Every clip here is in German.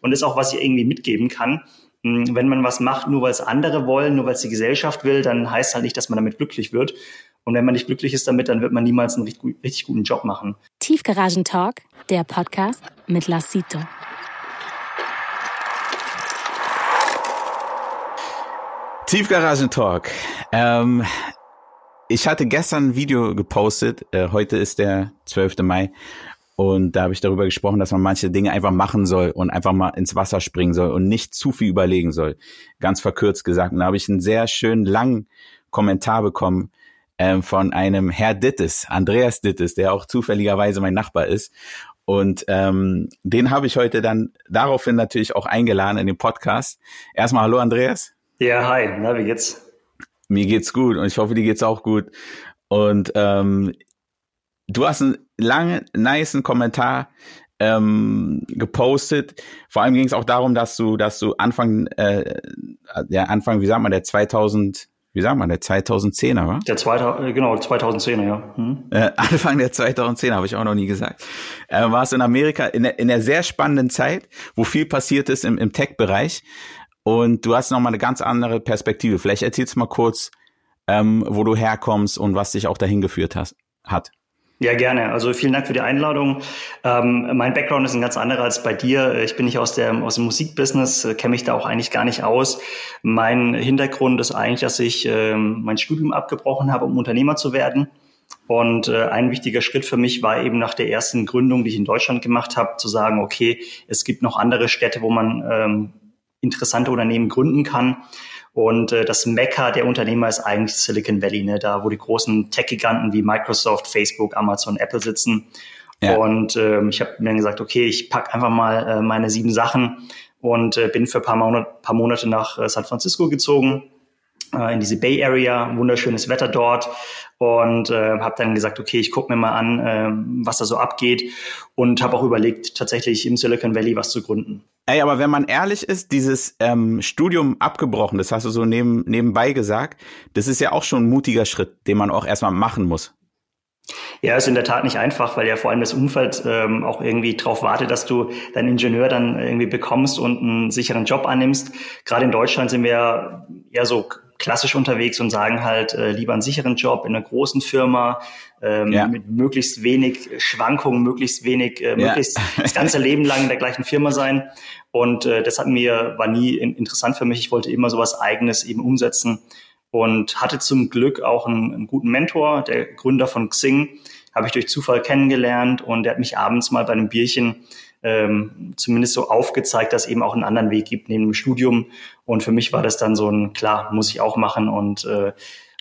Und das ist auch, was ich irgendwie mitgeben kann. Hm, wenn man was macht, nur weil es andere wollen, nur weil es die Gesellschaft will, dann heißt halt nicht, dass man damit glücklich wird. Und wenn man nicht glücklich ist damit, dann wird man niemals einen richtig, richtig guten Job machen. Tiefgaragen Talk, der Podcast mit Lassito. Tiefgaragen Talk. Ähm, ich hatte gestern ein Video gepostet. Äh, heute ist der 12. Mai. Und da habe ich darüber gesprochen, dass man manche Dinge einfach machen soll und einfach mal ins Wasser springen soll und nicht zu viel überlegen soll. Ganz verkürzt gesagt. Und da habe ich einen sehr schönen langen Kommentar bekommen ähm, von einem Herr Dittes, Andreas Dittes, der auch zufälligerweise mein Nachbar ist. Und ähm, den habe ich heute dann daraufhin natürlich auch eingeladen in den Podcast. Erstmal hallo Andreas. Ja, hi, na, wie geht's? Mir geht's gut und ich hoffe, dir geht's auch gut. Und ähm, du hast einen langen, niceen Kommentar ähm, gepostet. Vor allem ging es auch darum, dass du, dass du Anfang, äh, ja Anfang, wie sagt man, der 2000, wie sagt man, der 2010er, war? Der 2000, äh, genau, 2010er, ja. Hm. Äh, Anfang der 2010er habe ich auch noch nie gesagt. Äh, warst in Amerika in der, in der sehr spannenden Zeit, wo viel passiert ist im, im Tech-Bereich. Und du hast nochmal eine ganz andere Perspektive. Vielleicht erzählst du mal kurz, ähm, wo du herkommst und was dich auch dahin geführt hast, hat. Ja, gerne. Also vielen Dank für die Einladung. Ähm, mein Background ist ein ganz anderer als bei dir. Ich bin nicht aus, der, aus dem Musikbusiness, äh, kenne mich da auch eigentlich gar nicht aus. Mein Hintergrund ist eigentlich, dass ich ähm, mein Studium abgebrochen habe, um Unternehmer zu werden. Und äh, ein wichtiger Schritt für mich war eben nach der ersten Gründung, die ich in Deutschland gemacht habe, zu sagen, okay, es gibt noch andere Städte, wo man ähm, interessante Unternehmen gründen kann. Und äh, das Mekka der Unternehmer ist eigentlich Silicon Valley, ne? da wo die großen Tech-Giganten wie Microsoft, Facebook, Amazon, Apple sitzen. Ja. Und ähm, ich habe mir dann gesagt, okay, ich pack einfach mal äh, meine sieben Sachen und äh, bin für ein paar, Monat, paar Monate nach äh, San Francisco gezogen äh, in diese Bay Area, wunderschönes Wetter dort und äh, habe dann gesagt, okay, ich gucke mir mal an, äh, was da so abgeht und habe auch überlegt, tatsächlich im Silicon Valley was zu gründen. Ey, aber wenn man ehrlich ist, dieses ähm, Studium abgebrochen, das hast du so neben, nebenbei gesagt, das ist ja auch schon ein mutiger Schritt, den man auch erstmal machen muss. Ja, ist in der Tat nicht einfach, weil ja vor allem das Umfeld ähm, auch irgendwie darauf wartet, dass du deinen Ingenieur dann irgendwie bekommst und einen sicheren Job annimmst. Gerade in Deutschland sind wir ja eher so klassisch unterwegs und sagen halt äh, lieber einen sicheren Job in einer großen Firma ähm, ja. mit möglichst wenig Schwankungen, möglichst wenig, äh, ja. möglichst das ganze Leben lang in der gleichen Firma sein. Und äh, das hat mir war nie interessant für mich. Ich wollte immer sowas Eigenes eben umsetzen und hatte zum Glück auch einen, einen guten Mentor, der Gründer von Xing, habe ich durch Zufall kennengelernt und der hat mich abends mal bei einem Bierchen ähm, zumindest so aufgezeigt, dass es eben auch einen anderen Weg gibt neben dem Studium. Und für mich war das dann so ein, klar, muss ich auch machen. Und äh,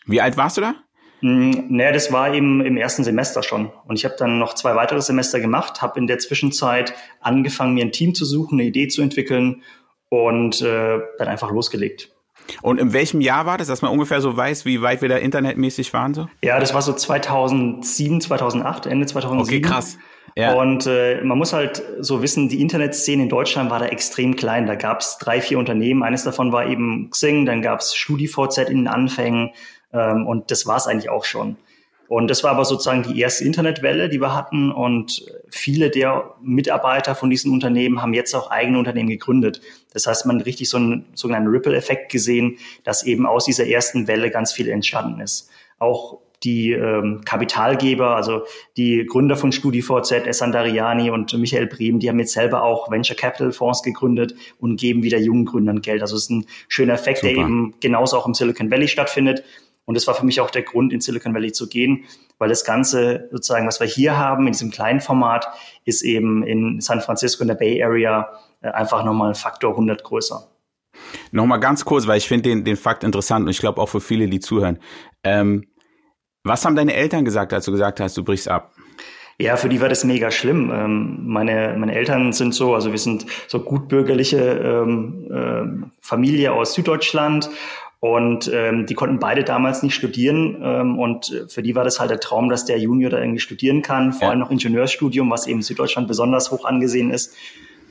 wie alt warst du da? Hm, naja, das war eben im ersten Semester schon. Und ich habe dann noch zwei weitere Semester gemacht, habe in der Zwischenzeit angefangen, mir ein Team zu suchen, eine Idee zu entwickeln und äh, dann einfach losgelegt. Und in welchem Jahr war das, dass man ungefähr so weiß, wie weit wir da internetmäßig waren? So? Ja, das war so 2007, 2008, Ende 2007. Okay, krass. Ja. Und äh, man muss halt so wissen, die Internetszene in Deutschland war da extrem klein. Da gab es drei, vier Unternehmen. Eines davon war eben Xing, dann gab es StudiVZ in den Anfängen ähm, und das war es eigentlich auch schon. Und das war aber sozusagen die erste Internetwelle, die wir hatten. Und viele der Mitarbeiter von diesen Unternehmen haben jetzt auch eigene Unternehmen gegründet. Das heißt, man hat richtig so einen sogenannten Ripple-Effekt gesehen, dass eben aus dieser ersten Welle ganz viel entstanden ist. Auch die ähm, Kapitalgeber, also die Gründer von StudiVZ, Essan Dariani und Michael Brehm, die haben jetzt selber auch Venture Capital Fonds gegründet und geben wieder jungen Gründern Geld. Also es ist ein schöner Effekt, Super. der eben genauso auch im Silicon Valley stattfindet. Und das war für mich auch der Grund, in Silicon Valley zu gehen, weil das Ganze sozusagen, was wir hier haben in diesem kleinen Format, ist eben in San Francisco in der Bay Area äh, einfach nochmal ein Faktor 100 größer. Nochmal ganz kurz, weil ich finde den, den Fakt interessant und ich glaube auch für viele, die zuhören. Ähm, was haben deine Eltern gesagt, als du gesagt hast, du brichst ab? Ja, für die war das mega schlimm. Ähm, meine, meine Eltern sind so, also wir sind so gutbürgerliche ähm, äh, Familie aus Süddeutschland und ähm, die konnten beide damals nicht studieren. Ähm, und für die war das halt der Traum, dass der Junior da irgendwie studieren kann, vor ja. allem noch Ingenieursstudium, was eben in Süddeutschland besonders hoch angesehen ist.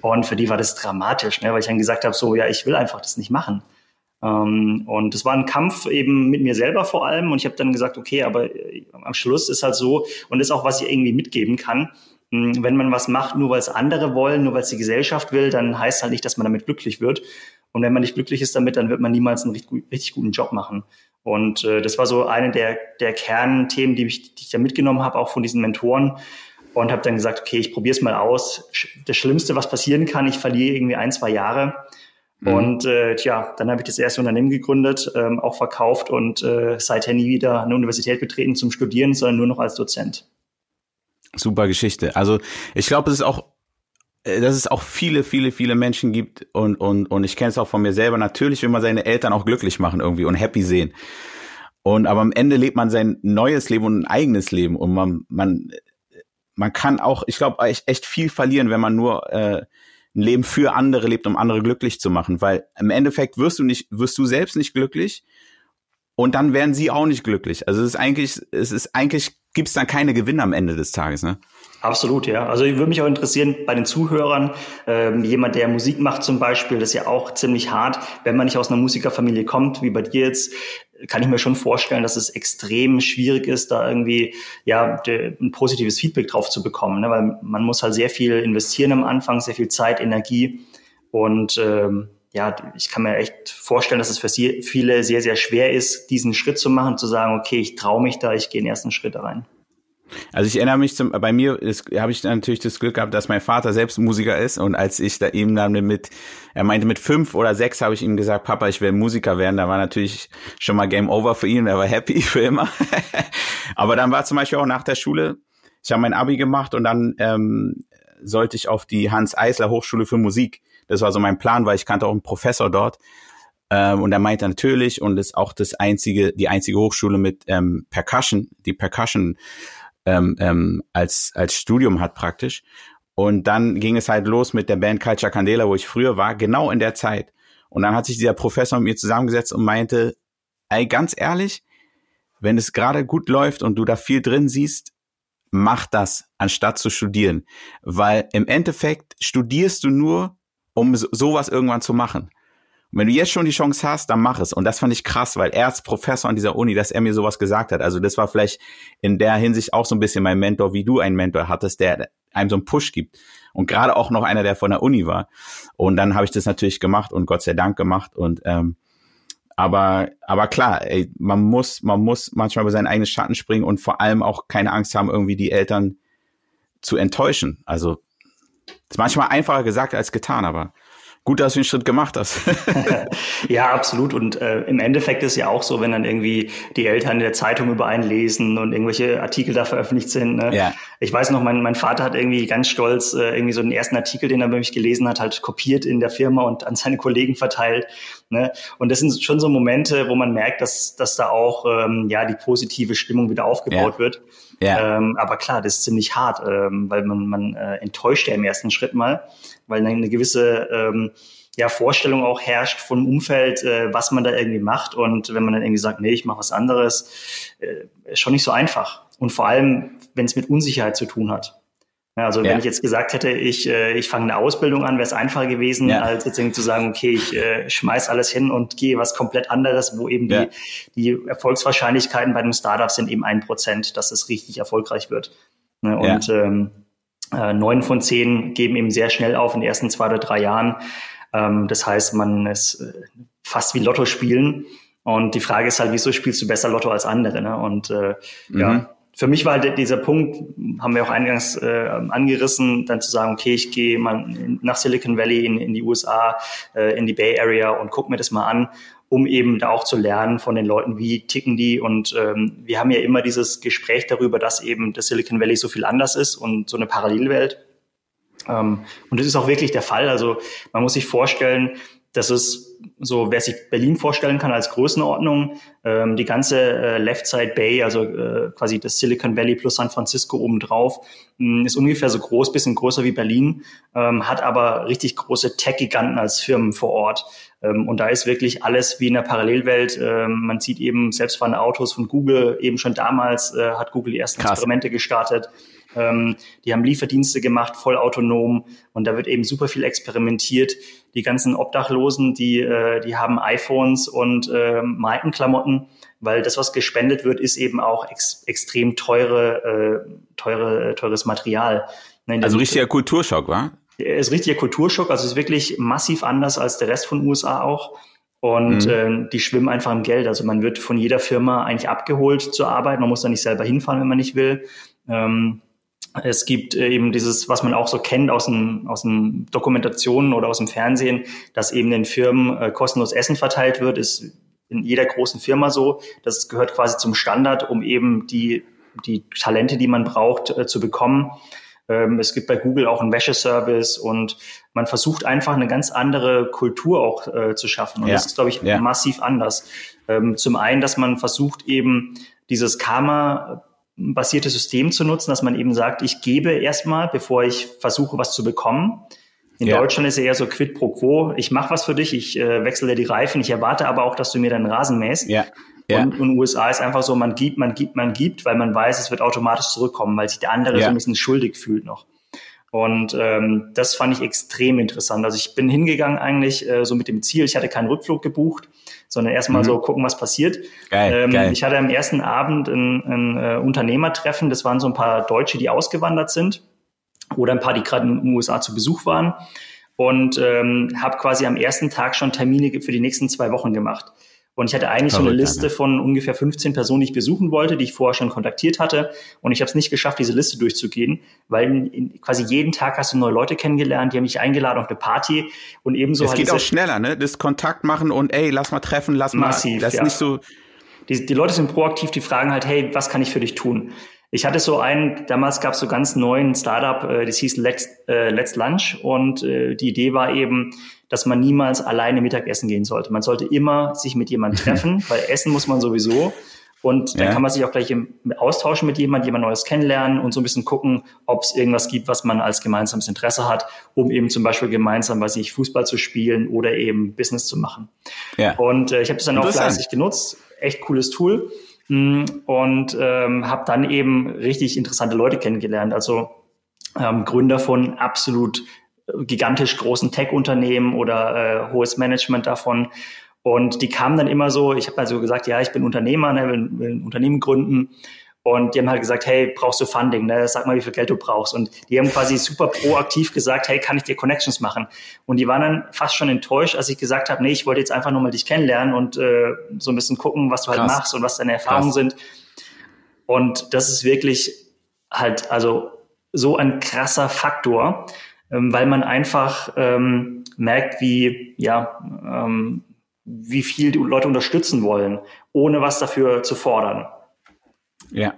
Und für die war das dramatisch, ne, weil ich dann gesagt habe, so, ja, ich will einfach das nicht machen. Ähm, und es war ein Kampf eben mit mir selber vor allem. Und ich habe dann gesagt, okay, aber äh, am Schluss ist halt so, und das ist auch, was ich irgendwie mitgeben kann. hm, wenn man was macht, nur weil es andere wollen, nur weil es die Gesellschaft will, dann heißt halt nicht, dass man damit glücklich wird. Und wenn man nicht glücklich ist damit, dann wird man niemals einen richtig, richtig guten Job machen. Und äh, das war so eine der, der Kernthemen, die, ich, die ich da mitgenommen habe, auch von diesen Mentoren. Und habe dann gesagt, okay, ich probiere es mal aus. Das Schlimmste, was passieren kann, ich verliere irgendwie ein, zwei Jahre. Mhm. Und äh, tja, dann habe ich das erste Unternehmen gegründet, ähm, auch verkauft und äh, seither nie wieder eine Universität betreten zum Studieren, sondern nur noch als Dozent. Super Geschichte. Also ich glaube, es ist auch dass es auch viele, viele, viele Menschen gibt und, und, und ich kenne es auch von mir selber. Natürlich will man seine Eltern auch glücklich machen irgendwie und happy sehen. Und aber am Ende lebt man sein neues Leben und ein eigenes Leben und man, man, man kann auch, ich glaube, echt, echt viel verlieren, wenn man nur äh, ein Leben für andere lebt, um andere glücklich zu machen. Weil im Endeffekt wirst du nicht, wirst du selbst nicht glücklich und dann werden sie auch nicht glücklich. Also es ist eigentlich, es ist eigentlich, gibt es dann keine Gewinne am Ende des Tages, ne? Absolut, ja. Also ich würde mich auch interessieren bei den Zuhörern, ähm, jemand, der Musik macht zum Beispiel, das ist ja auch ziemlich hart, wenn man nicht aus einer Musikerfamilie kommt, wie bei dir jetzt, kann ich mir schon vorstellen, dass es extrem schwierig ist, da irgendwie ja ein positives Feedback drauf zu bekommen, ne? weil man muss halt sehr viel investieren am Anfang, sehr viel Zeit, Energie und ähm, ja, ich kann mir echt vorstellen, dass es für viele sehr, sehr schwer ist, diesen Schritt zu machen, zu sagen, okay, ich traue mich da, ich gehe den ersten Schritt rein. Also ich erinnere mich zum, bei mir habe ich natürlich das Glück gehabt, dass mein Vater selbst Musiker ist und als ich da ihm dann mit, er meinte mit fünf oder sechs habe ich ihm gesagt, Papa, ich will Musiker werden. Da war natürlich schon mal Game Over für ihn, er war happy für immer. Aber dann war zum Beispiel auch nach der Schule, ich habe mein Abi gemacht und dann ähm, sollte ich auf die Hans Eisler Hochschule für Musik. Das war so mein Plan, weil ich kannte auch einen Professor dort. Ähm, und er meinte natürlich, und ist auch das einzige, die einzige Hochschule mit ähm, Percussion, die Percussion ähm, ähm, als, als Studium hat praktisch. Und dann ging es halt los mit der Band Culture Candela, wo ich früher war, genau in der Zeit. Und dann hat sich dieser Professor mit mir zusammengesetzt und meinte, ey, ganz ehrlich, wenn es gerade gut läuft und du da viel drin siehst, mach das, anstatt zu studieren. Weil im Endeffekt studierst du nur, um sowas irgendwann zu machen. Und wenn du jetzt schon die Chance hast, dann mach es. Und das fand ich krass, weil er ist Professor an dieser Uni, dass er mir sowas gesagt hat. Also das war vielleicht in der Hinsicht auch so ein bisschen mein Mentor, wie du einen Mentor hattest, der einem so einen Push gibt. Und gerade auch noch einer, der von der Uni war. Und dann habe ich das natürlich gemacht und Gott sei Dank gemacht. Und ähm, aber, aber klar, ey, man muss, man muss manchmal über seinen eigenen Schatten springen und vor allem auch keine Angst haben, irgendwie die Eltern zu enttäuschen. Also ist manchmal einfacher gesagt als getan, aber gut, dass du den Schritt gemacht hast. ja, absolut. Und äh, im Endeffekt ist ja auch so, wenn dann irgendwie die Eltern in der Zeitung über einen lesen und irgendwelche Artikel da veröffentlicht sind. Ne? Ja. Ich weiß noch, mein, mein Vater hat irgendwie ganz stolz äh, irgendwie so den ersten Artikel, den er bei mich gelesen hat, halt kopiert in der Firma und an seine Kollegen verteilt. Ne? Und das sind schon so Momente, wo man merkt, dass, dass da auch ähm, ja die positive Stimmung wieder aufgebaut ja. wird. Ja. Ähm, aber klar, das ist ziemlich hart, ähm, weil man, man äh, enttäuscht ja im ersten Schritt mal weil eine gewisse ähm, ja, Vorstellung auch herrscht vom Umfeld, äh, was man da irgendwie macht. Und wenn man dann irgendwie sagt, nee, ich mache was anderes, äh, ist schon nicht so einfach. Und vor allem, wenn es mit Unsicherheit zu tun hat. Ja, also ja. wenn ich jetzt gesagt hätte, ich, äh, ich fange eine Ausbildung an, wäre es einfacher gewesen, ja. als jetzt irgendwie zu sagen, okay, ich äh, schmeiß alles hin und gehe was komplett anderes, wo eben die, die Erfolgswahrscheinlichkeiten bei einem Startup sind eben ein Prozent, dass es richtig erfolgreich wird. Ne? Und ähm, äh, neun von zehn geben eben sehr schnell auf in den ersten zwei oder drei Jahren. Ähm, das heißt, man ist äh, fast wie Lotto spielen. Und die Frage ist halt, wieso spielst du besser Lotto als andere? Ne? Und äh, mhm. ja, für mich war halt dieser Punkt, haben wir auch eingangs äh, angerissen, dann zu sagen, okay, ich gehe mal nach Silicon Valley in, in die USA, äh, in die Bay Area und guck mir das mal an um eben da auch zu lernen von den Leuten, wie ticken die. Und ähm, wir haben ja immer dieses Gespräch darüber, dass eben das Silicon Valley so viel anders ist und so eine Parallelwelt. Ähm, und das ist auch wirklich der Fall. Also man muss sich vorstellen, das ist so, wer sich Berlin vorstellen kann als Größenordnung, ähm, die ganze äh, Left Side Bay, also äh, quasi das Silicon Valley plus San Francisco obendrauf, mh, hm, ist ungefähr so groß, bisschen größer wie Berlin, ähm, hat aber richtig große Tech-Giganten als Firmen vor Ort. Ähm, und da ist wirklich alles wie in der Parallelwelt. Ähm, man sieht eben selbstfahrende Autos von Google, eben schon damals äh, hat Google die ersten Krass. Experimente gestartet. Ähm, die haben Lieferdienste gemacht, voll autonom und da wird eben super viel experimentiert. Die ganzen Obdachlosen, die, äh, die haben iPhones und äh, Markenklamotten, weil das, was gespendet wird, ist eben auch ex extrem teure, äh, teure, teures Material. Also richtiger Kulturschock, war? Es ist richtiger Kulturschock, also es ist wirklich massiv anders als der Rest von USA auch. Und mhm. äh, die schwimmen einfach im Geld. Also man wird von jeder Firma eigentlich abgeholt zur Arbeit. Man muss da nicht selber hinfahren, wenn man nicht will. Ähm, es gibt äh, eben dieses, was man auch so kennt aus den, aus den Dokumentationen oder aus dem Fernsehen, dass eben den Firmen äh, kostenlos Essen verteilt wird, ist in jeder großen Firma so. Das gehört quasi zum Standard, um eben die, die Talente, die man braucht, äh, zu bekommen. Ähm, es gibt bei Google auch einen Wäscheservice und man versucht einfach eine ganz andere Kultur auch äh, zu schaffen. Und ja. das ist, glaube ich, ja. massiv anders. Ähm, zum einen, dass man versucht eben dieses Karma basierte System zu nutzen, dass man eben sagt, ich gebe erstmal, bevor ich versuche, was zu bekommen. In ja. Deutschland ist es eher so quid pro quo. Ich mache was für dich, ich äh, wechsle dir die Reifen, ich erwarte aber auch, dass du mir deinen Rasen mähst. Ja. Ja. Und in den USA ist einfach so, man gibt, man gibt, man gibt, weil man weiß, es wird automatisch zurückkommen, weil sich der andere ja. so ein bisschen schuldig fühlt noch. Und ähm, das fand ich extrem interessant. Also ich bin hingegangen eigentlich äh, so mit dem Ziel, ich hatte keinen Rückflug gebucht, sondern erstmal mhm. so gucken, was passiert. Geil, ähm, geil. Ich hatte am ersten Abend ein, ein äh, Unternehmertreffen, das waren so ein paar Deutsche, die ausgewandert sind oder ein paar, die gerade in den USA zu Besuch waren und ähm, habe quasi am ersten Tag schon Termine für die nächsten zwei Wochen gemacht. Und ich hatte eigentlich Verrückt, so eine Liste von ungefähr 15 Personen, die ich besuchen wollte, die ich vorher schon kontaktiert hatte. Und ich habe es nicht geschafft, diese Liste durchzugehen, weil in, in, quasi jeden Tag hast du neue Leute kennengelernt, die haben mich eingeladen auf eine Party und ebenso. Es halt geht auch schneller, ne? Das Kontakt machen und ey, lass mal treffen, lass massiv, mal. Das ja. nicht so. Die, die Leute sind proaktiv, die fragen halt, hey, was kann ich für dich tun? Ich hatte so einen, damals gab es so ganz neuen Startup, äh, das hieß Let's, äh, Let's Lunch und äh, die Idee war eben, dass man niemals alleine Mittagessen gehen sollte. Man sollte immer sich mit jemandem treffen, weil essen muss man sowieso. Und dann ja. kann man sich auch gleich austauschen mit jemandem, jemand Neues kennenlernen und so ein bisschen gucken, ob es irgendwas gibt, was man als gemeinsames Interesse hat, um eben zum Beispiel gemeinsam, weiß ich, Fußball zu spielen oder eben Business zu machen. Ja. Und äh, ich habe das dann auch fleißig genutzt. Echt cooles Tool. Mm, und ähm, habe dann eben richtig interessante Leute kennengelernt. Also ähm, Gründer von absolut gigantisch großen Tech-Unternehmen oder äh, hohes Management davon. Und die kamen dann immer so, ich habe also gesagt, ja, ich bin Unternehmer, ne, will, will ein Unternehmen gründen. Und die haben halt gesagt, hey, brauchst du Funding? Ne? Sag mal, wie viel Geld du brauchst. Und die haben quasi super proaktiv gesagt, hey, kann ich dir Connections machen? Und die waren dann fast schon enttäuscht, als ich gesagt habe, nee, ich wollte jetzt einfach nur mal dich kennenlernen und äh, so ein bisschen gucken, was du halt Krass. halt machst und was deine Erfahrungen Krass. sind. Und das ist wirklich halt, also so ein krasser Faktor, weil man einfach ähm, merkt, wie, ja, ähm, wie viel die Leute unterstützen wollen, ohne was dafür zu fordern. Ja.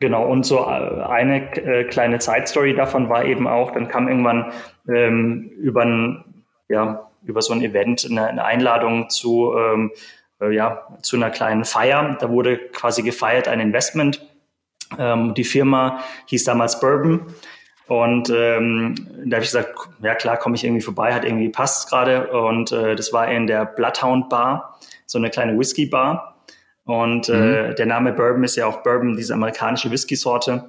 Genau, und so äh, eine äh, kleine Side-Story davon war eben auch, dann kam irgendwann ähm, über, ein, ja, über so ein Event eine, eine Einladung zu, ähm, äh, ja, zu einer kleinen Feier. Da wurde quasi gefeiert ein Investment. Ähm, die Firma hieß damals Bourbon und ähm, da habe ich gesagt, ja klar, komme ich irgendwie vorbei, hat irgendwie passt gerade. Und äh, das war in der Bloodhound Bar, so eine kleine Whisky Bar. Und äh, mhm. äh, der Name Bourbon ist ja auch Bourbon, diese amerikanische Whisky-Sorte.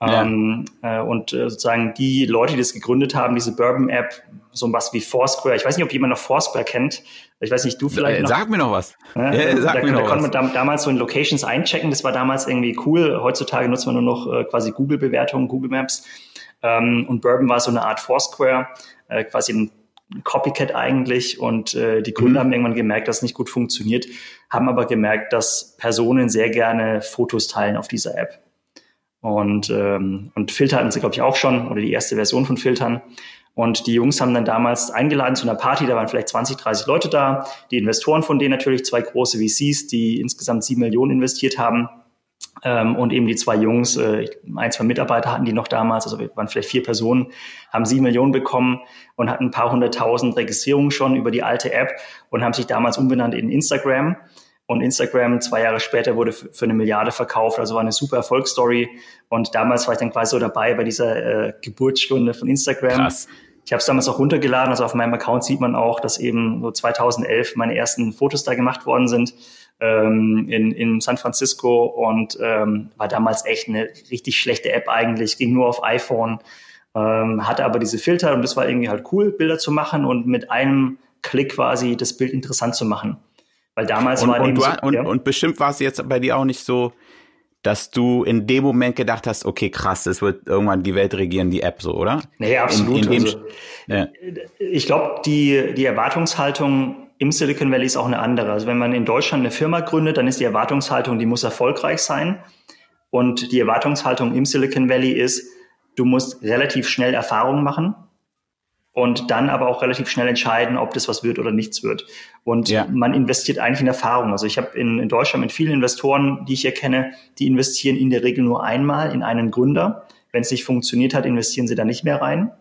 Ja. Ähm, äh, und äh, sozusagen die Leute, die das gegründet haben, diese Bourbon-App, so was wie Foursquare. Ich weiß nicht, ob jemand noch Foursquare kennt. Ich weiß nicht, du vielleicht. Äh, noch. Sag mir noch was. Ja, ja, sag da, mir da noch konnte man damals so in Locations einchecken. Das war damals irgendwie cool. Heutzutage nutzt man nur noch äh, quasi Google-Bewertungen, Google Maps. Ähm, und Bourbon war so eine Art Foursquare, äh, quasi ein Copycat eigentlich. Und äh, die Gründer mhm. haben irgendwann gemerkt, dass es nicht gut funktioniert, haben aber gemerkt, dass Personen sehr gerne Fotos teilen auf dieser App. Und, ähm, und Filter hatten sie, glaube ich, auch schon, oder die erste Version von Filtern. Und die Jungs haben dann damals eingeladen zu einer Party, da waren vielleicht 20, 30 Leute da. Die Investoren von denen natürlich, zwei große VCs, die insgesamt sieben Millionen investiert haben. Ähm, und eben die zwei Jungs, äh, ein, zwei Mitarbeiter hatten die noch damals, also wir waren vielleicht vier Personen, haben sieben Millionen bekommen und hatten ein paar hunderttausend Registrierungen schon über die alte App und haben sich damals umbenannt in Instagram. Und Instagram zwei Jahre später wurde für eine Milliarde verkauft, also war eine super Erfolgsstory. Und damals war ich dann quasi so dabei bei dieser äh, Geburtsstunde von Instagram. Krass. Ich habe es damals auch runtergeladen, also auf meinem Account sieht man auch, dass eben so 2011 meine ersten Fotos da gemacht worden sind ähm, in, in San Francisco und ähm, war damals echt eine richtig schlechte App eigentlich, ging nur auf iPhone, ähm, hatte aber diese Filter und das war irgendwie halt cool, Bilder zu machen und mit einem Klick quasi das Bild interessant zu machen. Weil damals und, war und, du, so, und, ja. und bestimmt war es jetzt bei dir auch nicht so, dass du in dem Moment gedacht hast, okay, krass, es wird irgendwann die Welt regieren, die App so, oder? Nee, absolut. In, in also, ja. Ich glaube, die, die Erwartungshaltung im Silicon Valley ist auch eine andere. Also wenn man in Deutschland eine Firma gründet, dann ist die Erwartungshaltung, die muss erfolgreich sein. Und die Erwartungshaltung im Silicon Valley ist, du musst relativ schnell Erfahrungen machen und dann aber auch relativ schnell entscheiden, ob das was wird oder nichts wird. Und ja. man investiert eigentlich in Erfahrung. Also ich habe in, in, Deutschland mit vielen Investoren, die ich hier kenne, die investieren in der Regel nur einmal in einen Gründer. Wenn es nicht funktioniert hat, investieren sie da nicht mehr rein.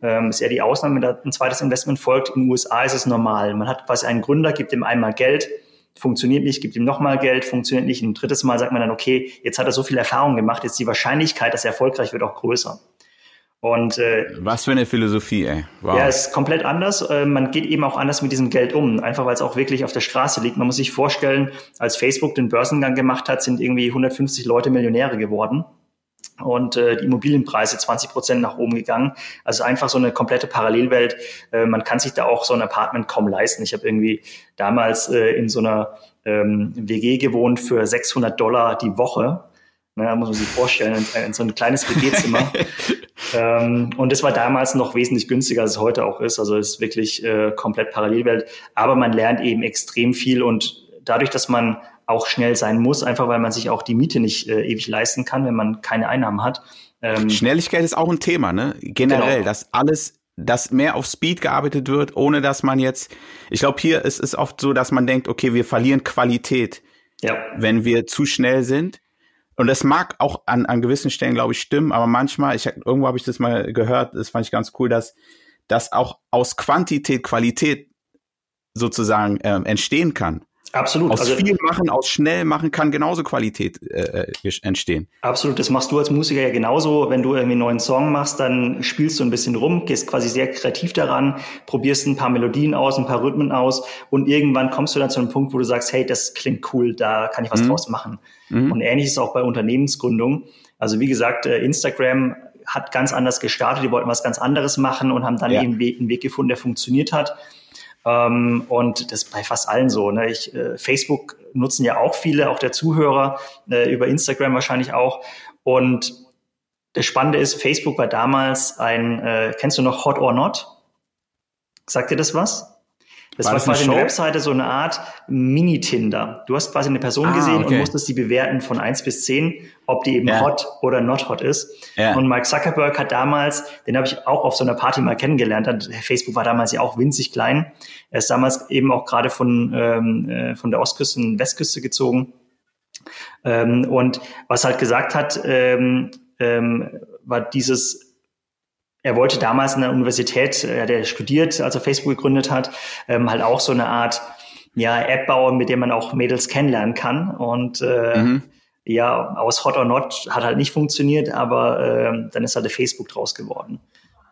Ähm, ist eher die Ausnahme, wenn da ein zweites Investment folgt. In den USA ist es normal. Man hat quasi einen Gründer, gibt ihm einmal Geld, funktioniert nicht, gibt ihm nochmal Geld, funktioniert nicht. Ein drittes Mal sagt man dann, okay, jetzt hat er so viel Erfahrung gemacht, jetzt die Wahrscheinlichkeit, dass er erfolgreich wird, auch größer. Und äh, was für eine Philosophie, ey. Wow. Ja, ist komplett anders. Äh, man geht eben auch anders mit diesem Geld um, einfach weil es auch wirklich auf der Straße liegt. Man muss sich vorstellen, als Facebook den Börsengang gemacht hat, sind irgendwie 150 Leute Millionäre geworden und äh, die Immobilienpreise 20 Prozent nach oben gegangen. Also einfach so eine komplette Parallelwelt. Äh, man kann sich da auch so ein Apartment kaum leisten. Ich habe irgendwie damals äh, in so einer ähm, WG gewohnt für 600 Dollar die Woche. Na, muss man sich vorstellen, in, in so ein kleines WG-Zimmer. ähm, und das war damals noch wesentlich günstiger, als es heute auch ist. Also es ist wirklich äh, komplett Parallelwelt. Aber man lernt eben extrem viel und dadurch, dass man auch schnell sein muss, einfach weil man sich auch die Miete nicht äh, ewig leisten kann, wenn man keine Einnahmen hat. Ähm, Schnelligkeit ist auch ein Thema, ne? Generell, genau. dass alles, dass mehr auf Speed gearbeitet wird, ohne dass man jetzt, ich glaube, hier ist es oft so, dass man denkt, okay, wir verlieren Qualität, ja. wenn wir zu schnell sind. Und das mag auch an, an gewissen Stellen, glaube ich, stimmen, aber manchmal, ich irgendwo habe ich das mal gehört, das fand ich ganz cool, dass, dass auch aus Quantität Qualität sozusagen ähm, entstehen kann. Absolut. Aus also, viel machen, aus schnell machen kann genauso Qualität äh, äh, entstehen. Absolut. Das machst du als Musiker ja genauso. Wenn du irgendwie einen neuen Song machst, dann spielst du ein bisschen rum, gehst quasi sehr kreativ daran, probierst ein paar Melodien aus, ein paar Rhythmen aus und irgendwann kommst du dann zu einem Punkt, wo du sagst, hey, das klingt cool, da kann ich was mhm. draus machen. Mhm. Und ähnlich ist auch bei Unternehmensgründung. Also wie gesagt, äh, Instagram hat ganz anders gestartet, die wollten was ganz anderes machen und haben dann ja. eben einen Weg gefunden, der funktioniert hat. Ähm, und das ist bei fast allen so. Ne? Ich, äh, Facebook nutzen ja auch viele, auch der Zuhörer, äh, über Instagram wahrscheinlich auch. Und das Spannende ist, Facebook war damals ein, äh, kennst du noch Hot or Not? Sagt dir das was? Das war, war das quasi eine, eine Webseite, so eine Art Mini-Tinder. Du hast quasi eine Person ah, gesehen okay. und musstest die bewerten von eins bis zehn, ob die eben ja. hot oder not hot ist. Ja. Und Mark Zuckerberg hat damals, den habe ich auch auf so einer Party mal kennengelernt. Facebook war damals ja auch winzig klein. Er ist damals eben auch gerade von, ähm, äh, von der Ostküste in Westküste gezogen. Ähm, und was halt gesagt hat, ähm, ähm, war dieses er wollte damals in der Universität, er hat ja studiert, als er Facebook gegründet hat, ähm, halt auch so eine Art ja, App bauen, mit der man auch Mädels kennenlernen kann. Und äh, mhm. ja, aus Hot or Not hat halt nicht funktioniert, aber äh, dann ist halt der Facebook draus geworden.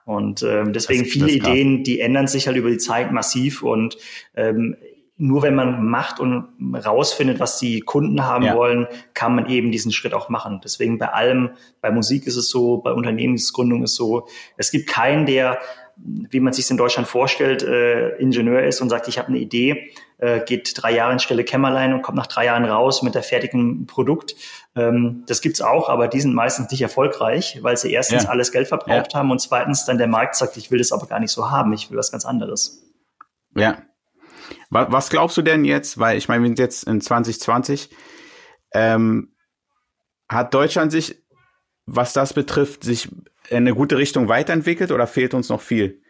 Und ähm, deswegen das, viele das Ideen, die ändern sich halt über die Zeit massiv und ähm, nur wenn man macht und rausfindet, was die Kunden haben ja. wollen, kann man eben diesen Schritt auch machen. Deswegen bei allem, bei Musik ist es so, bei Unternehmensgründung ist es so, es gibt keinen, der, wie man sich in Deutschland vorstellt, äh, Ingenieur ist und sagt, ich habe eine Idee, äh, geht drei Jahre in Stelle Kämmerlein und kommt nach drei Jahren raus mit der fertigen Produkt. Ähm, das gibt's auch, aber die sind meistens nicht erfolgreich, weil sie erstens ja. alles Geld verbraucht ja. haben und zweitens dann der Markt sagt, ich will das aber gar nicht so haben, ich will was ganz anderes. Ja, was, was glaubst du denn jetzt, weil ich meine, wir sind jetzt in 2020, ähm, hat Deutschland sich, was das betrifft, sich in eine gute Richtung weiterentwickelt oder fehlt uns noch viel?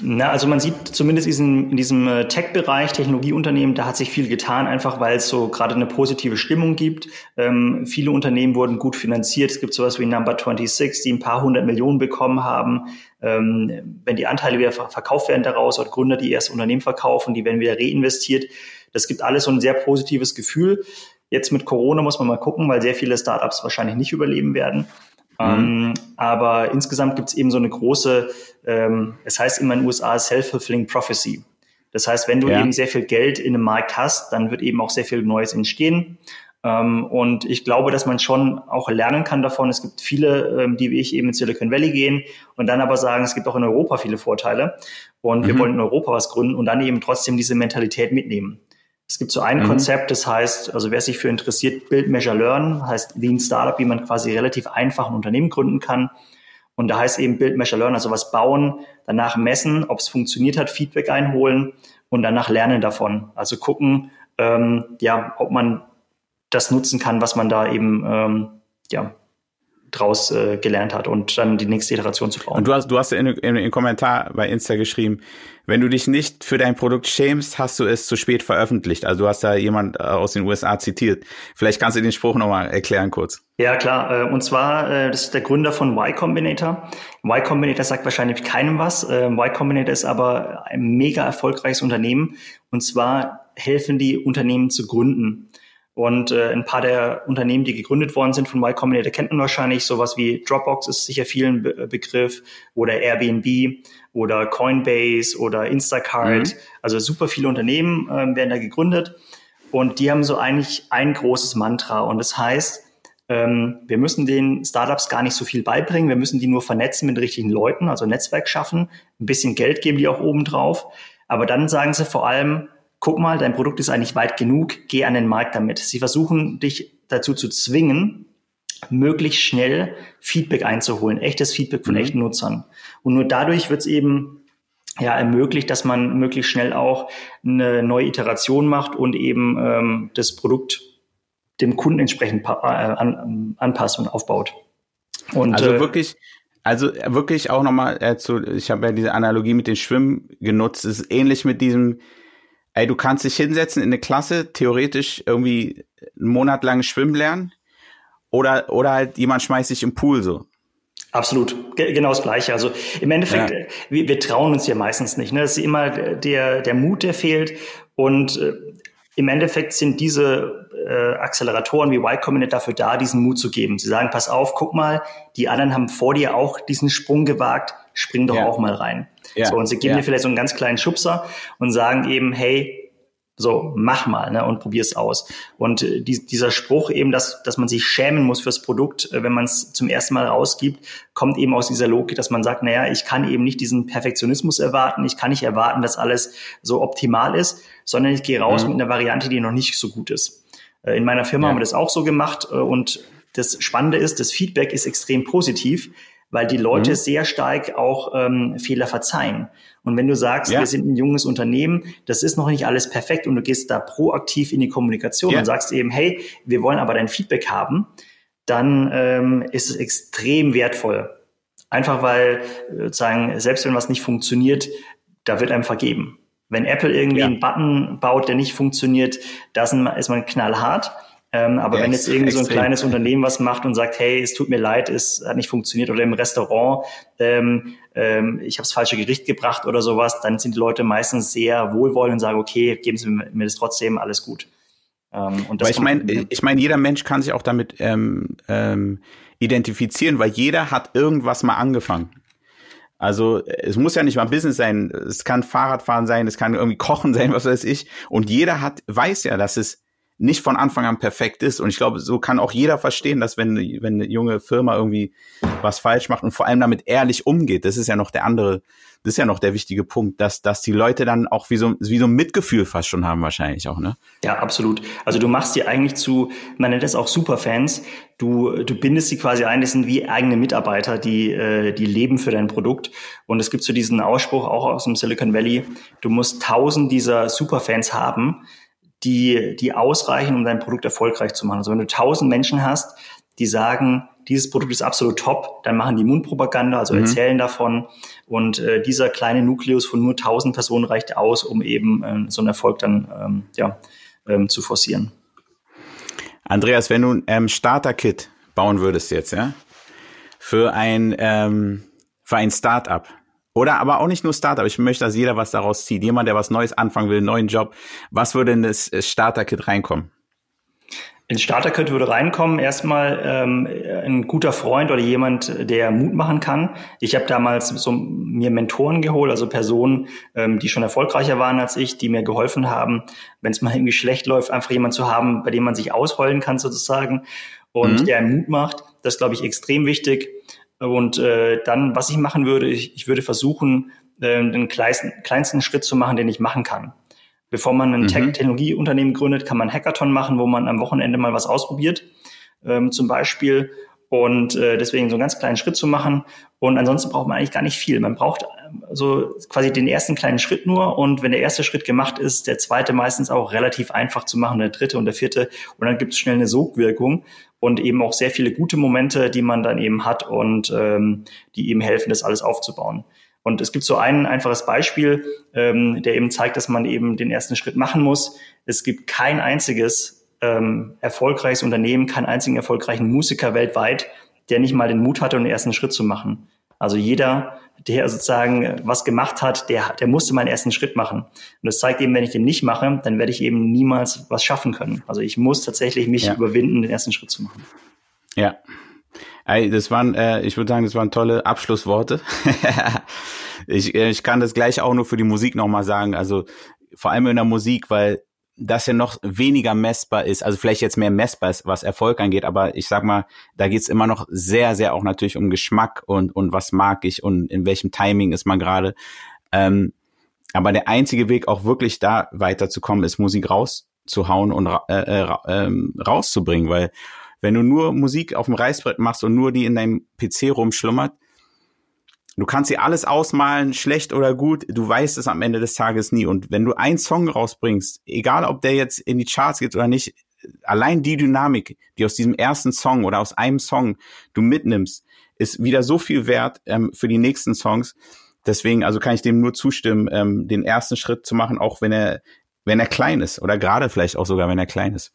Na, also man sieht zumindest in, in diesem äh, Tech-Bereich, Technologieunternehmen, da hat sich viel getan, einfach weil es so gerade eine positive Stimmung gibt. Ähm, viele Unternehmen wurden gut finanziert. Es gibt sowas wie Number 26, die ein paar hundert Millionen bekommen haben. Ähm, wenn die Anteile wieder verkauft werden daraus oder Gründer, die erst Unternehmen verkaufen, die werden wieder reinvestiert. Das gibt alles so ein sehr positives Gefühl. Jetzt mit Corona muss man mal gucken, weil sehr viele Startups wahrscheinlich nicht überleben werden. Mhm. Ähm, aber insgesamt gibt es eben so eine große, ähm, es heißt immer in den USA Self-Fulfilling Prophecy. Das heißt, wenn du ja. eben sehr viel Geld in einem Markt hast, dann wird eben auch sehr viel Neues entstehen. Ähm, und ich glaube, dass man schon auch lernen kann davon. Es gibt viele, ähm, die wie ich eben in Silicon Valley gehen und dann aber sagen, es gibt auch in Europa viele Vorteile. Und mhm. wir wollen in Europa was gründen und dann eben trotzdem diese Mentalität mitnehmen. Es gibt so ein mhm. Konzept, das heißt, also wer sich für interessiert, Build, Measure, Learn, heißt Lean Startup, wie man quasi relativ einfach ein Unternehmen gründen kann. Und da heißt eben Build, Measure, Learn, also was bauen, danach messen, ob es funktioniert hat, Feedback einholen und danach lernen davon. Also gucken, ähm, ja, ob man das nutzen kann, was man da eben ähm, ja, draus äh, gelernt hat und dann die nächste Iteration zu bauen. Und du hast, du hast in, in, in Kommentar bei Insta geschrieben, wenn du dich nicht für dein Produkt schämst, hast du es zu spät veröffentlicht. Also du hast da jemand äh, aus den USA zitiert. Vielleicht kannst du den Spruch nochmal erklären kurz. Ja, klar. Äh, und zwar, äh, das ist der Gründer von Y Combinator. Y Combinator sagt wahrscheinlich keinem was. Y Combinator ist aber ein mega erfolgreiches Unternehmen. Und zwar helfen die Unternehmen zu gründen. Und äh, ein paar der Unternehmen, die gegründet worden sind von Y Combinator, kennt man wahrscheinlich. Sowas wie Dropbox ist sicher vielen Be Begriff oder Airbnb oder Coinbase oder Instacart. Mhm. Also super viele Unternehmen äh, werden da gegründet. Und die haben so eigentlich ein großes Mantra. Und das heißt, ähm, wir müssen den Startups gar nicht so viel beibringen. Wir müssen die nur vernetzen mit richtigen Leuten, also Netzwerk schaffen. Ein bisschen Geld geben die auch oben drauf. Aber dann sagen sie vor allem, guck mal, dein Produkt ist eigentlich weit genug, geh an den Markt damit. Sie versuchen dich dazu zu zwingen, möglichst schnell Feedback einzuholen, echtes Feedback von mhm. echten Nutzern. Und nur dadurch wird es eben ja ermöglicht, dass man möglichst schnell auch eine neue Iteration macht und eben ähm, das Produkt dem Kunden entsprechend äh, an, anpasst und aufbaut. Und, also äh, wirklich, also wirklich auch nochmal äh, zu, ich habe ja diese Analogie mit dem Schwimmen genutzt, es ist ähnlich mit diesem ey, du kannst dich hinsetzen in eine Klasse, theoretisch irgendwie einen Monat lang schwimmen lernen oder, oder halt jemand schmeißt sich im Pool so. Absolut, genau das Gleiche. Also im Endeffekt, ja. Äh, wir, wir, trauen uns ja meistens nicht. Ne? Es ist immer der, der Mut, der fehlt. Und äh, im Endeffekt sind diese äh, Acceleratoren wie Y Combinator dafür da, diesen Mut zu geben. Sie sagen, pass auf, guck mal, die anderen haben vor dir auch diesen Sprung gewagt, spring doch ja. auch mal rein. Ja. So, und sie geben ja. dir vielleicht so einen ganz kleinen Schubser und sagen eben, hey, so, mach mal ne, und probier's aus. Und äh, die, dieser Spruch eben, dass, dass man sich schämen muss fürs Produkt, äh, wenn man es zum ersten Mal rausgibt, kommt eben aus dieser Logik, dass man sagt, naja, ich kann eben nicht diesen Perfektionismus erwarten, ich kann nicht erwarten, dass alles so optimal ist, sondern ich gehe raus mhm. mit einer Variante, die noch nicht so gut ist. Äh, in meiner Firma ja. haben wir das auch so gemacht und das Spannende ist, das Feedback ist extrem positiv weil die Leute mhm. sehr stark auch ähm, Fehler verzeihen. Und wenn du sagst, ja. wir sind ein junges Unternehmen, das ist noch nicht alles perfekt und du gehst da proaktiv in die Kommunikation ja. und sagst eben, hey, wir wollen aber dein Feedback haben, dann ähm, ist es extrem wertvoll. Einfach weil sozusagen, selbst wenn was nicht funktioniert, da wird einem vergeben. Wenn Apple irgendwie ja. einen Button baut, der nicht funktioniert, da ist man knallhart. Ähm, aber ja, wenn jetzt irgend so ein kleines Unternehmen was macht und sagt, hey, es tut mir leid, es hat nicht funktioniert oder im Restaurant, ähm, ähm, ich habe das falsche Gericht gebracht oder sowas, dann sind die Leute meistens sehr wohlwollend und sagen, okay, geben Sie mir das trotzdem, alles gut. Ähm, und das weil ich meine, ich meine, jeder Mensch kann sich auch damit ähm, ähm, identifizieren, weil jeder hat irgendwas mal angefangen. Also es muss ja nicht mal Business sein, es kann Fahrradfahren sein, es kann irgendwie Kochen sein, was weiß ich. Und jeder hat weiß ja, dass es nicht von Anfang an perfekt ist. Und ich glaube, so kann auch jeder verstehen, dass wenn, wenn eine junge Firma irgendwie was falsch macht und vor allem damit ehrlich umgeht, das ist ja noch der andere, das ist ja noch der wichtige Punkt, dass, dass die Leute dann auch wie so, wie so ein Mitgefühl fast schon haben wahrscheinlich auch, ne? Ja, absolut. Also du machst die eigentlich zu, man nennt das auch Superfans. Du, du bindest sie quasi ein, das sind wie eigene Mitarbeiter, die, äh, die leben für dein Produkt. Und es gibt so diesen Ausspruch auch aus dem Silicon Valley, du musst tausend dieser Superfans haben, die, die ausreichen, um dein Produkt erfolgreich zu machen. Also wenn du tausend Menschen hast, die sagen, dieses Produkt ist absolut top, dann machen die Mundpropaganda, also mhm. erzählen davon. Und äh, dieser kleine Nukleus von nur tausend Personen reicht aus, um eben äh, so einen Erfolg dann ähm, ja, ähm, zu forcieren. Andreas, wenn du ein ähm, Starter-Kit bauen würdest jetzt, ja, für ein, ähm, für ein Startup, oder aber auch nicht nur Startup. Ich möchte, dass jeder was daraus zieht. Jemand, der was Neues anfangen will, einen neuen Job. Was würde in das äh, Starter-Kit reinkommen? Ins Starter-Kit würde reinkommen erstmal ähm, ein guter Freund oder jemand, der Mut machen kann. Ich habe damals so mir Mentoren geholt, also Personen, ähm, die schon erfolgreicher waren als ich, die mir geholfen haben, wenn es mal irgendwie schlecht läuft, einfach jemand zu haben, bei dem man sich ausheulen kann sozusagen und mhm. der Mut macht. Das ist, glaube ich, extrem wichtig. Und äh, dann, was ich machen würde, ich, ich würde versuchen, äh, den kleinsten, kleinsten Schritt zu machen, den ich machen kann. Bevor man ein mhm. Technologieunternehmen gründet, kann man Hackathon machen, wo man am Wochenende mal was ausprobiert, ähm, zum Beispiel. Und äh, deswegen so einen ganz kleinen Schritt zu machen. Und ansonsten braucht man eigentlich gar nicht viel. Man braucht ähm, so quasi den ersten kleinen Schritt nur. Und wenn der erste Schritt gemacht ist, der zweite meistens auch relativ einfach zu machen, der dritte und der vierte. Und dann gibt es schnell eine Sogwirkung und eben auch sehr viele gute Momente, die man dann eben hat und ähm, die eben helfen, das alles aufzubauen. Und es gibt so ein einfaches Beispiel, ähm, der eben zeigt, dass man eben den ersten Schritt machen muss. Es gibt kein einziges ähm, erfolgreiches Unternehmen, keinen einzigen erfolgreichen Musiker weltweit, der nicht mal den Mut hatte, den ersten Schritt zu machen. Also jeder, der sozusagen was gemacht hat, der, der musste mal einen ersten Schritt machen. Und das zeigt eben, wenn ich den nicht mache, dann werde ich eben niemals was schaffen können. Also ich muss tatsächlich mich ja. überwinden, den ersten Schritt zu machen. Ja, Ey, das waren, äh, ich würde sagen, das waren tolle Abschlussworte. ich, äh, ich kann das gleich auch nur für die Musik nochmal sagen. Also vor allem in der Musik, weil das ja noch weniger messbar ist, also vielleicht jetzt mehr messbar ist, was Erfolg angeht, aber ich sag mal, da geht's immer noch sehr, sehr auch natürlich um Geschmack und, und was mag ich und in welchem Timing ist man gerade. Ähm, aber der einzige Weg, auch wirklich da weiterzukommen, ist Musik rauszuhauen und äh, äh, ähm, rauszubringen, weil wenn du nur Musik auf dem Reißbrett machst und nur die in deinem PC rumschlummert, du kannst dir alles ausmalen, schlecht oder gut, du weißt es am Ende des Tages nie. Und wenn du einen Song rausbringst, egal ob der jetzt in die Charts geht oder nicht, allein die Dynamik, die aus diesem ersten Song oder aus einem Song du mitnimmst, ist wieder so viel wert ähm, für die nächsten Songs. Deswegen, also kann ich dem nur zustimmen, ähm, den ersten Schritt zu machen, auch wenn er, wenn er klein ist oder gerade vielleicht auch sogar, wenn er klein ist.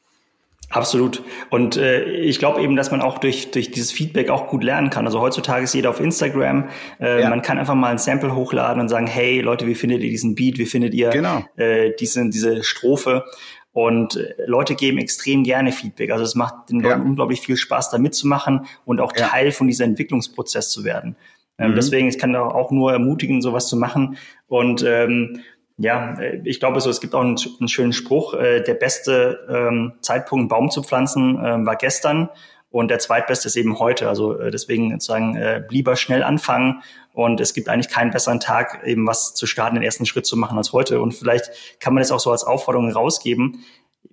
Absolut. Und äh, ich glaube eben, dass man auch durch, durch dieses Feedback auch gut lernen kann. Also heutzutage ist jeder auf Instagram. Äh, ja. Man kann einfach mal ein Sample hochladen und sagen, hey Leute, wie findet ihr diesen Beat? Wie findet ihr genau. äh, diese, diese Strophe? Und äh, Leute geben extrem gerne Feedback. Also es macht den Leuten ja. unglaublich viel Spaß, da mitzumachen und auch ja. Teil von dieser Entwicklungsprozess zu werden. Ähm, mhm. Deswegen, ich kann auch nur ermutigen, sowas zu machen. Und ähm, ja, äh, ich glaube so, es gibt auch einen, einen schönen Spruch, äh, der beste ähm, Zeitpunkt, einen Baum zu pflanzen, äh, war gestern und der zweitbeste ist eben heute. Also äh, deswegen sozusagen äh, lieber schnell anfangen und es gibt eigentlich keinen besseren Tag, eben was zu starten, den ersten Schritt zu machen als heute. Und vielleicht kann man das auch so als Aufforderung rausgeben.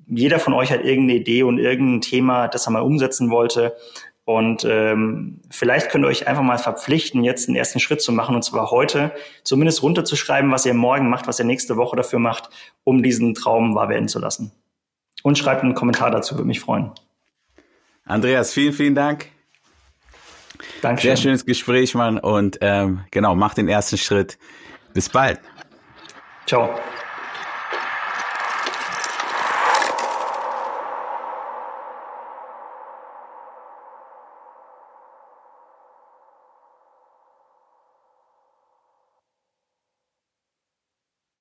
Jeder von euch hat irgendeine Idee und irgendein Thema, das er mal umsetzen wollte. Und ähm, vielleicht könnt ihr euch einfach mal verpflichten, jetzt den ersten Schritt zu machen, und zwar heute, zumindest runterzuschreiben, was ihr morgen macht, was ihr nächste Woche dafür macht, um diesen Traum wahr werden zu lassen. Und schreibt einen Kommentar dazu, würde mich freuen. Andreas, vielen, vielen Dank. Dankeschön. Sehr schönes Gespräch, Mann. Und ähm, genau, mach den ersten Schritt. Bis bald. Ciao.